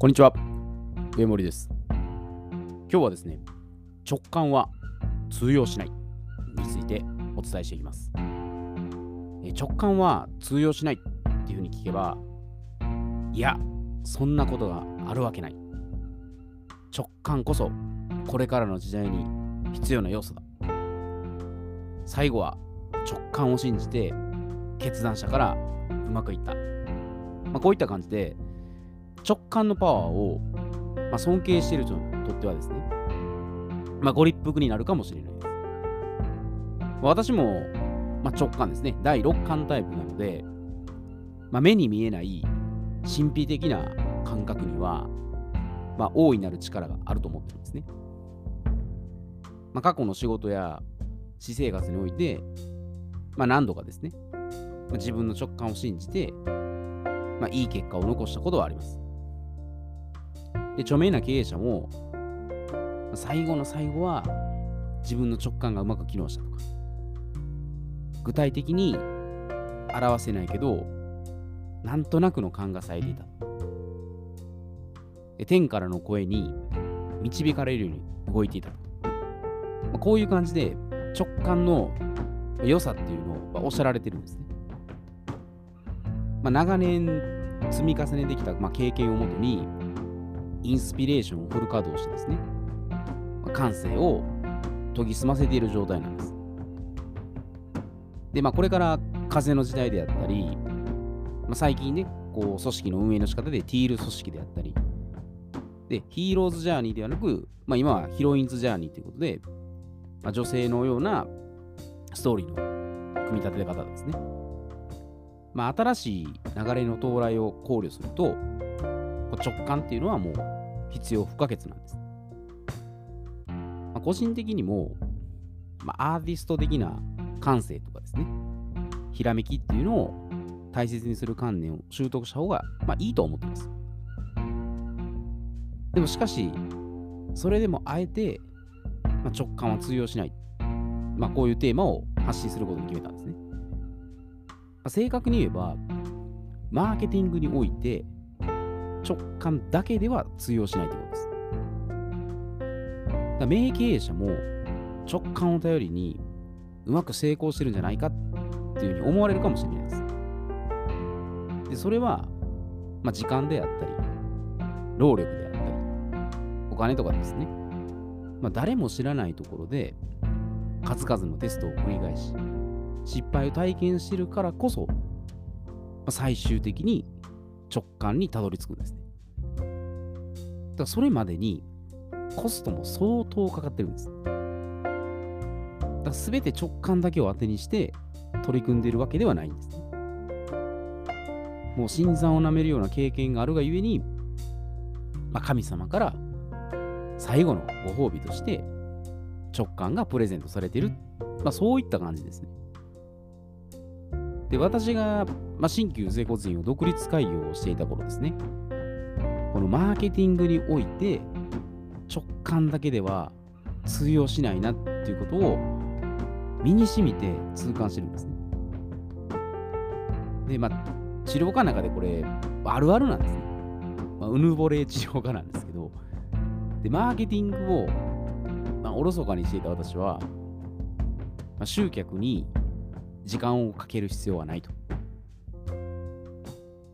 こんにちは。上森です。今日はですね、直感は通用しないについてお伝えしていきます。え直感は通用しないっていうふうに聞けば、いや、そんなことがあるわけない。直感こそこれからの時代に必要な要素だ。最後は直感を信じて決断したからうまくいった。まあ、こういった感じで直感のパワーを、まあ、尊敬している人にとってはですね、まあ、ご立腹になるかもしれないです。私も、まあ、直感ですね、第6感タイプなので、まあ、目に見えない神秘的な感覚には、まあ、大いなる力があると思ってるんですね。まあ、過去の仕事や私生活において、まあ、何度かですね、まあ、自分の直感を信じて、まあ、いい結果を残したことはあります。で、著名な経営者も、最後の最後は自分の直感がうまく機能したとか、具体的に表せないけど、なんとなくの勘が咲いていた。で天からの声に導かれるように動いていた。まあ、こういう感じで直感の良さっていうのをおっしゃられてるんですね。まあ、長年積み重ねてきた、まあ、経験をもとに、インスピレーションをフル稼働してですね、まあ、感性を研ぎ澄ませている状態なんです。で、まあ、これから風の時代であったり、まあ、最近ね、こう組織の運営の仕方でティール組織であったり、で、ヒーローズジャーニーではなく、まあ、今はヒロインズジャーニーということで、まあ、女性のようなストーリーの組み立て方ですね。まあ、新しい流れの到来を考慮すると、直感っていうのはもう必要不可欠なんです。まあ、個人的にも、まあ、アーティスト的な感性とかですね、ひらめきっていうのを大切にする観念を習得した方が、まあ、いいと思ってます。でもしかし、それでもあえて、まあ、直感は通用しない。まあ、こういうテーマを発信することに決めたんですね。まあ正確に言えば、マーケティングにおいて直感だけでは通用しないということです。だ名経営者も直感を頼りにうまく成功してるんじゃないかっていうふうに思われるかもしれないです。で、それは、まあ、時間であったり、労力であったり、お金とかですね。まあ、誰も知らないところで数々のテストを繰り返し、失敗を体験してるからこそ、ま最終的に直感にたどり着くんですね。だからそれまでにコストも相当かかってるんです。だから全て直感だけを当てにして取り組んでいるわけではないんですね。もう新参を舐めるような経験があるがゆえに、まあ、神様から最後のご褒美として直感がプレゼントされている、まあ、そういった感じですね。で、私が、まあ、新旧整骨院を独立開業していた頃ですね、このマーケティングにおいて直感だけでは通用しないなっていうことを身に染みて痛感してるんですね。で、まあ、治療科の中でこれ、あるあるなんですね。まあ、うぬぼれ治療科なんですけど、で、マーケティングを、まあ、おろそかにしていた私は、まあ、集客に時間をかける必要はないと。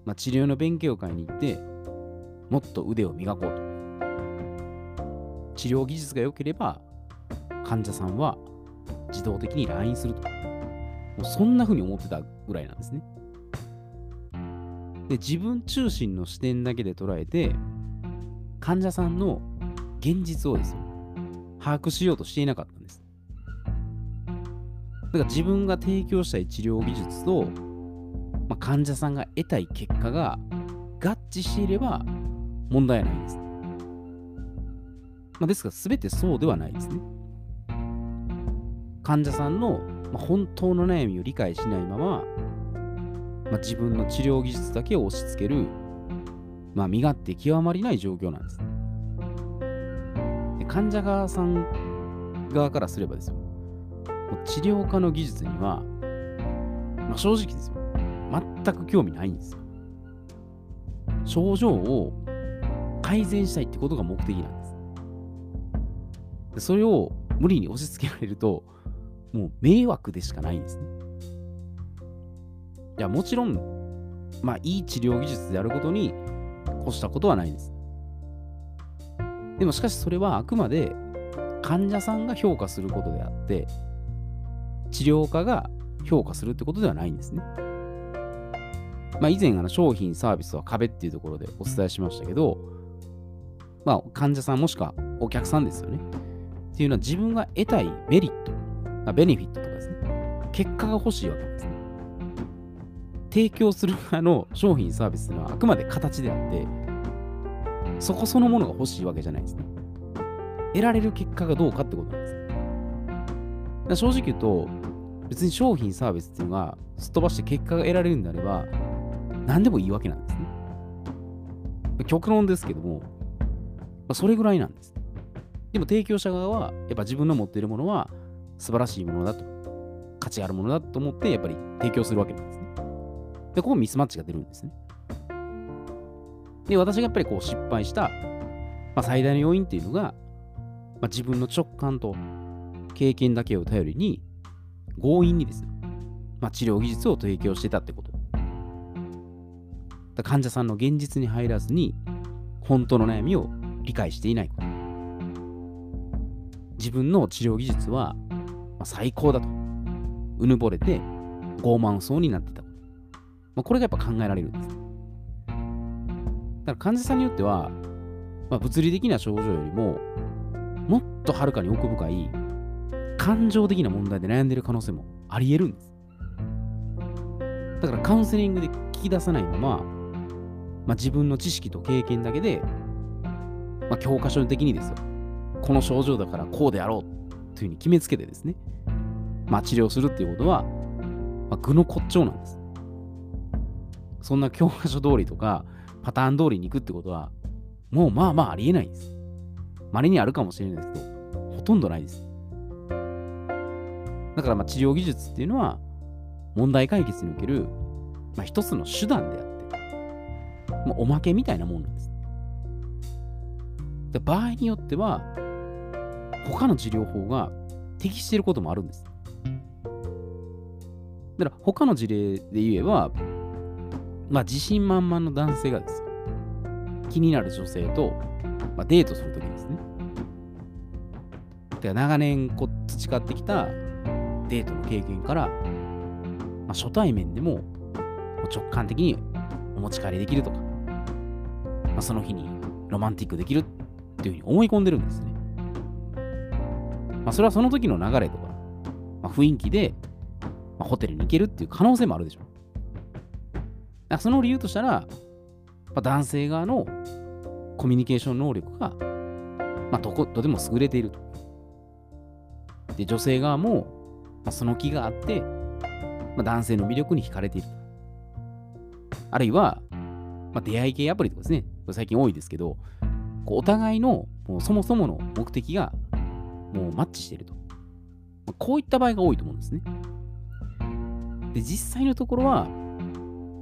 まあ、治療の勉強会に行って、もっと腕を磨こうと。治療技術が良ければ、患者さんは自動的に LINE すると。もうそんな風に思ってたぐらいなんですね。で、自分中心の視点だけで捉えて、患者さんの現実をですよ、把握しようとしていなかったんです。だから自分が提供したい治療技術と、まあ、患者さんが得たい結果が合致していれば問題ないんです。まあ、ですが、全てそうではないですね。患者さんの、本当の悩みを理解しないまま、まあ、自分の治療技術だけを押し付ける、まあ、身勝手極まりない状況なんです。で患者側さん側からすればですよ、治療科の技術には、まあ、正直ですよ、全く興味ないんですよ。症状を改善したいってことが目的なんです。でそれを無理に押し付けられると、もう迷惑でしかないんですね。いや、もちろん、まあ、いい治療技術であることに越したことはないです。でもしかしそれはあくまで患者さんが評価することであって、治療家が評価するってことではないんですね。まあ、以前あの商品サービスは壁っていうところでお伝えしましたけど、まあ、患者さんもしくはお客さんですよね。っていうのは自分が得たいメリット、まあ、ベネフィットとかですね、結果が欲しいわけですね。提供する側の商品サービスというのはあくまで形であって、そこそのものが欲しいわけじゃないですね。得られる結果がどうかってことなんです。正直言うと、別に商品サービスっていうのがすっ飛ばして結果が得られるんであれば、何でもいいわけなんですね。極論ですけども、それぐらいなんです。でも提供者側は、やっぱ自分の持っているものは素晴らしいものだと、価値あるものだと思って、やっぱり提供するわけなんですね。で、ここミスマッチが出るんですね。で、私がやっぱりこう失敗した、まあ、最大の要因っていうのが、まあ、自分の直感と経験だけを頼りに、強引にですね、まあ、治療技術を提供してたってこと。患者さんの現実に入らずに、本当の悩みを理解していないこと。自分の治療技術は、まあ、最高だと。うぬぼれて傲慢そうになってたこと。まあ、これがやっぱ考えられるんです。だから患者さんによっては、まあ、物理的な症状よりも、もっとはるかに奥深い感情的な問題で悩んでる可能性もあり得るんです。だからカウンセリングで聞き出さないまま、まあ、自分の知識と経験だけで、まあ、教科書的にですよ、この症状だからこうであろうというふうに決めつけてですね、まあ、治療するっていうことは、まあ、具の骨頂なんです。そんな教科書通りとか、パターン通りに行くってことは、もうまあまあありえないです。稀にあるかもしれないですけど、ほとんどないです。だからまあ治療技術っていうのは、問題解決における、まあ、一つの手段であって、まあ、おまけみたいなもんなんです。で場合によっては、他の治療法が適していることもあるんです。だから他の事例で言えば、まあ、自信満々の男性がです、気になる女性と、まあ、デートするときですね。で長年こう培ってきたデートの経験から、まあ、初対面でも直感的にお持ち帰りできるとか、まあ、その日にロマンティックできるっていうふうに思い込んでるんですね。まあ、それはその時の流れとか、まあ、雰囲気で、まあ、ホテルに行けるっていう可能性もあるでしょ。だその理由としたら、まあ、男性側のコミュニケーション能力が、まあ、どことでも優れていると。で、女性側も、まあ、その気があって、まあ、男性の魅力に惹かれている。あるいは、まあ、出会い系アプリとかですね、これ最近多いですけど、こうお互いのもうそもそもの目的がもうマッチしていると。まあ、こういった場合が多いと思うんですね。で、実際のところは、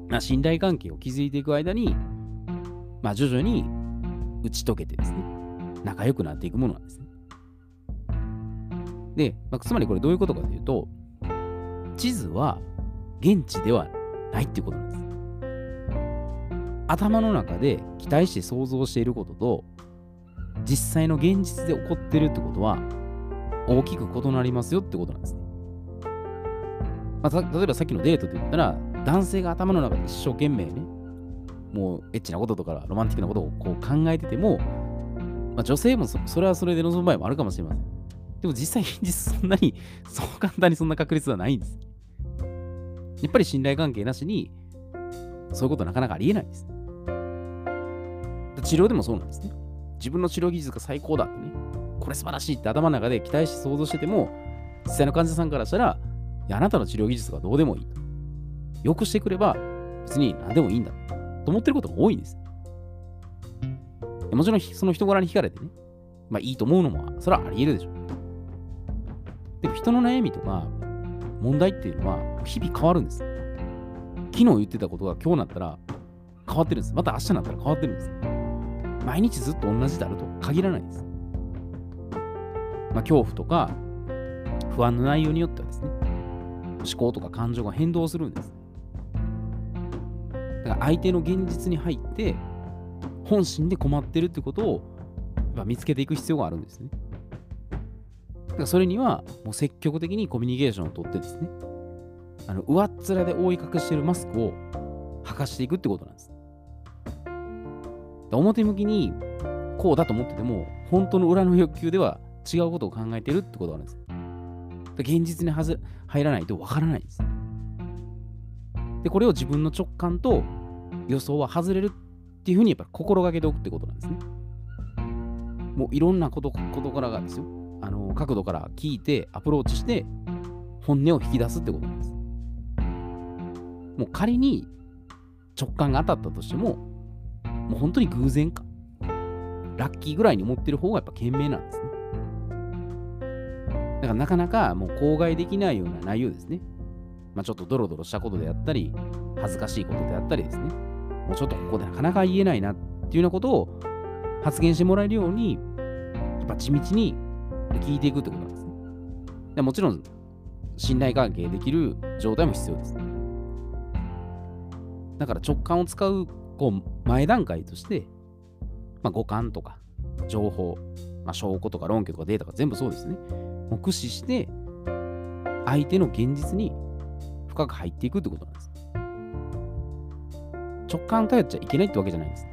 まあ、信頼関係を築いていく間に、まあ、徐々に打ち解けてですね、仲良くなっていくものなんですね。で、まあ、つまりこれどういうことかというと、地図は現地ではないっていうことなんです。頭の中で期待して想像していることと、実際の現実で起こってるってことは、大きく異なりますよってことなんですね。まあ、例えばさっきのデートで言ったら、男性が頭の中で一生懸命ね、もうエッチなこととかロマンティックなことをこう考えてても、まあ、女性もそれはそれで望む場合もあるかもしれません。でも実際現実そんなに、そう簡単にそんな確率はないんです。やっぱり信頼関係なしに、そういうことなかなかありえないです。治療でもそうなんですね。自分の治療技術が最高だってね、これ素晴らしいって頭の中で期待して想像してても、実際の患者さんからしたら、いや、あなたの治療技術がどうでもいいと。よくしてくれば、別に何でもいいんだと思ってることも多いんです。もちろん、その人柄に惹かれてね、まあいいと思うのも、それはあり得るでしょう。でも人の悩みとか問題っていうのは日々変わるんです。昨日言ってたことが今日になったら変わってるんです。また明日になったら変わってるんです。毎日ずっと同じであると限らないです。まあ、恐怖とか不安の内容によってはですね、思考とか感情が変動するんです。だから相手の現実に入って、本心で困ってるってことを見つけていく必要があるんですね。それにはもう積極的にコミュニケーションをとってですね、あの上っ面で覆い隠しているマスクを剥がしていくってことなんです。表向きにこうだと思ってても、本当の裏の欲求では違うことを考えてるってことなんです。現実にはず入らないとわからないんです。で、これを自分の直感と予想は外れるっていうふうにやっぱり心がけておくってことなんですね。もういろんなことことからがですよ。角度から聞いてアプローチして本音を引き出すってことなんです。もう仮に直感が当たったとしても、もう本当に偶然か、ラッキーぐらいに思ってる方がやっぱ賢明なんですね。だからなかなかもう口外できないような内容ですね。まあ、ちょっとドロドロしたことであったり、恥ずかしいことであったりですね。もうちょっとここでなかなか言えないなっていうようなことを発言してもらえるように、やっぱ地道に聞いていくってことなんですね。でもちろん、信頼関係できる状態も必要です。だから直感を使うこう前段階として、まあ、五感とか情報、まあ、証拠とか論拠とかデータが全部そうですね。もう駆使して、相手の現実に深く入っていくってことなんです。直感頼っちゃいけないってわけじゃないです。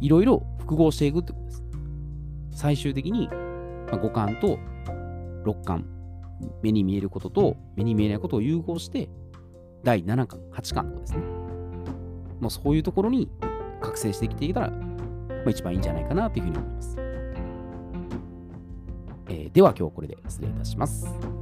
いろいろ複合していくってことです。最終的に、まあ、五感と六感、目に見えることと目に見えないことを融合して、第7巻、8巻とかですね。まあそういうところに覚醒してきていたら、まあ、一番いいんじゃないかなというふうに思います。えー、では今日これで失礼いたします。